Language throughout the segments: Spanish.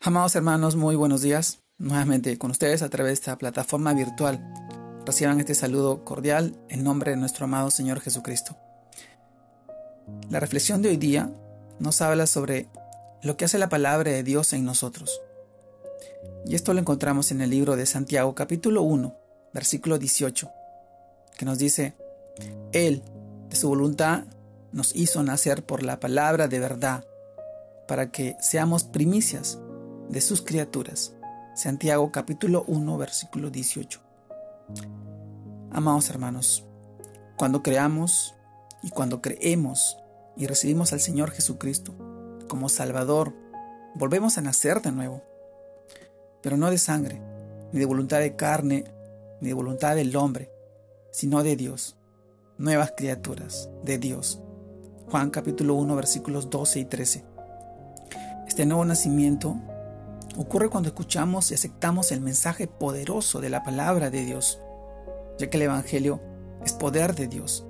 Amados hermanos, muy buenos días. Nuevamente con ustedes a través de esta plataforma virtual. Reciban este saludo cordial en nombre de nuestro amado Señor Jesucristo. La reflexión de hoy día nos habla sobre lo que hace la palabra de Dios en nosotros. Y esto lo encontramos en el libro de Santiago capítulo 1, versículo 18, que nos dice, Él, de su voluntad, nos hizo nacer por la palabra de verdad, para que seamos primicias de sus criaturas. Santiago capítulo 1 versículo 18. Amados hermanos, cuando creamos y cuando creemos y recibimos al Señor Jesucristo como Salvador, volvemos a nacer de nuevo, pero no de sangre, ni de voluntad de carne, ni de voluntad del hombre, sino de Dios, nuevas criaturas de Dios. Juan capítulo 1 versículos 12 y 13. Este nuevo nacimiento ocurre cuando escuchamos y aceptamos el mensaje poderoso de la palabra de Dios, ya que el Evangelio es poder de Dios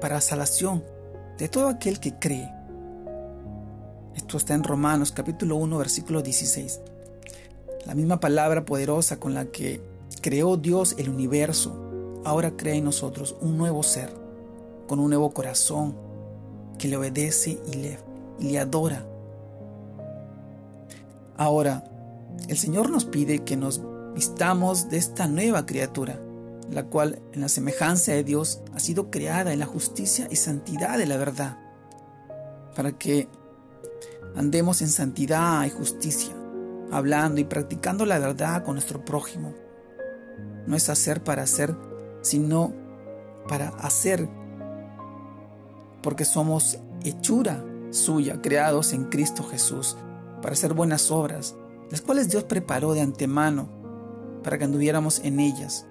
para salvación de todo aquel que cree. Esto está en Romanos capítulo 1 versículo 16. La misma palabra poderosa con la que creó Dios el universo, ahora crea en nosotros un nuevo ser, con un nuevo corazón, que le obedece y le adora. Ahora, el Señor nos pide que nos vistamos de esta nueva criatura, la cual en la semejanza de Dios ha sido creada en la justicia y santidad de la verdad, para que andemos en santidad y justicia, hablando y practicando la verdad con nuestro prójimo. No es hacer para hacer, sino para hacer, porque somos hechura suya, creados en Cristo Jesús, para hacer buenas obras, las cuales Dios preparó de antemano para que anduviéramos en ellas.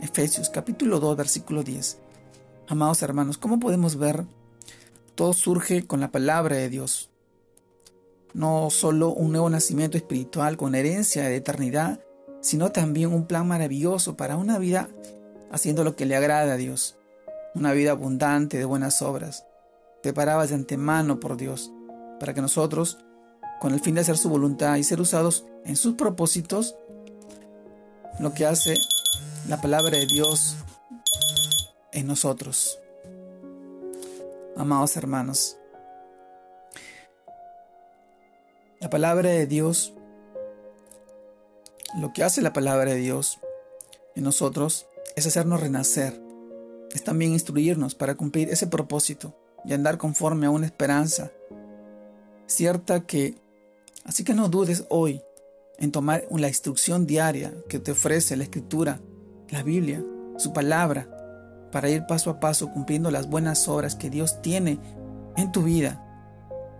Efesios capítulo 2 versículo 10. Amados hermanos, ¿cómo podemos ver? Todo surge con la palabra de Dios. No solo un nuevo nacimiento espiritual con herencia de eternidad, sino también un plan maravilloso para una vida haciendo lo que le agrada a Dios. Una vida abundante de buenas obras, preparadas de antemano por Dios, para que nosotros con el fin de hacer su voluntad y ser usados en sus propósitos, lo que hace la palabra de Dios en nosotros. Amados hermanos, la palabra de Dios, lo que hace la palabra de Dios en nosotros es hacernos renacer, es también instruirnos para cumplir ese propósito y andar conforme a una esperanza cierta que Así que no dudes hoy en tomar la instrucción diaria que te ofrece la Escritura, la Biblia, su palabra, para ir paso a paso cumpliendo las buenas obras que Dios tiene en tu vida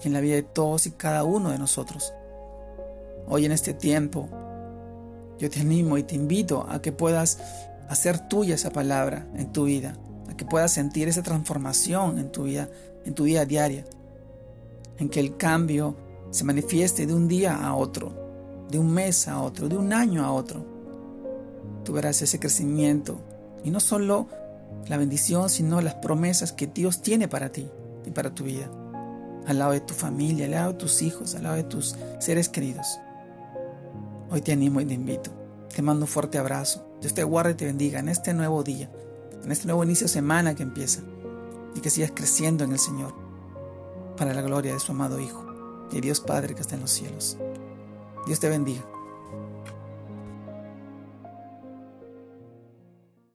en la vida de todos y cada uno de nosotros. Hoy en este tiempo, yo te animo y te invito a que puedas hacer tuya esa palabra en tu vida, a que puedas sentir esa transformación en tu vida, en tu vida diaria, en que el cambio se manifieste de un día a otro, de un mes a otro, de un año a otro. Tú verás ese crecimiento y no solo la bendición, sino las promesas que Dios tiene para ti y para tu vida, al lado de tu familia, al lado de tus hijos, al lado de tus seres queridos. Hoy te animo y te invito. Te mando un fuerte abrazo. Dios te guarde y te bendiga en este nuevo día, en este nuevo inicio de semana que empieza y que sigas creciendo en el Señor para la gloria de su amado Hijo y Dios Padre que está en los cielos. Dios te bendiga.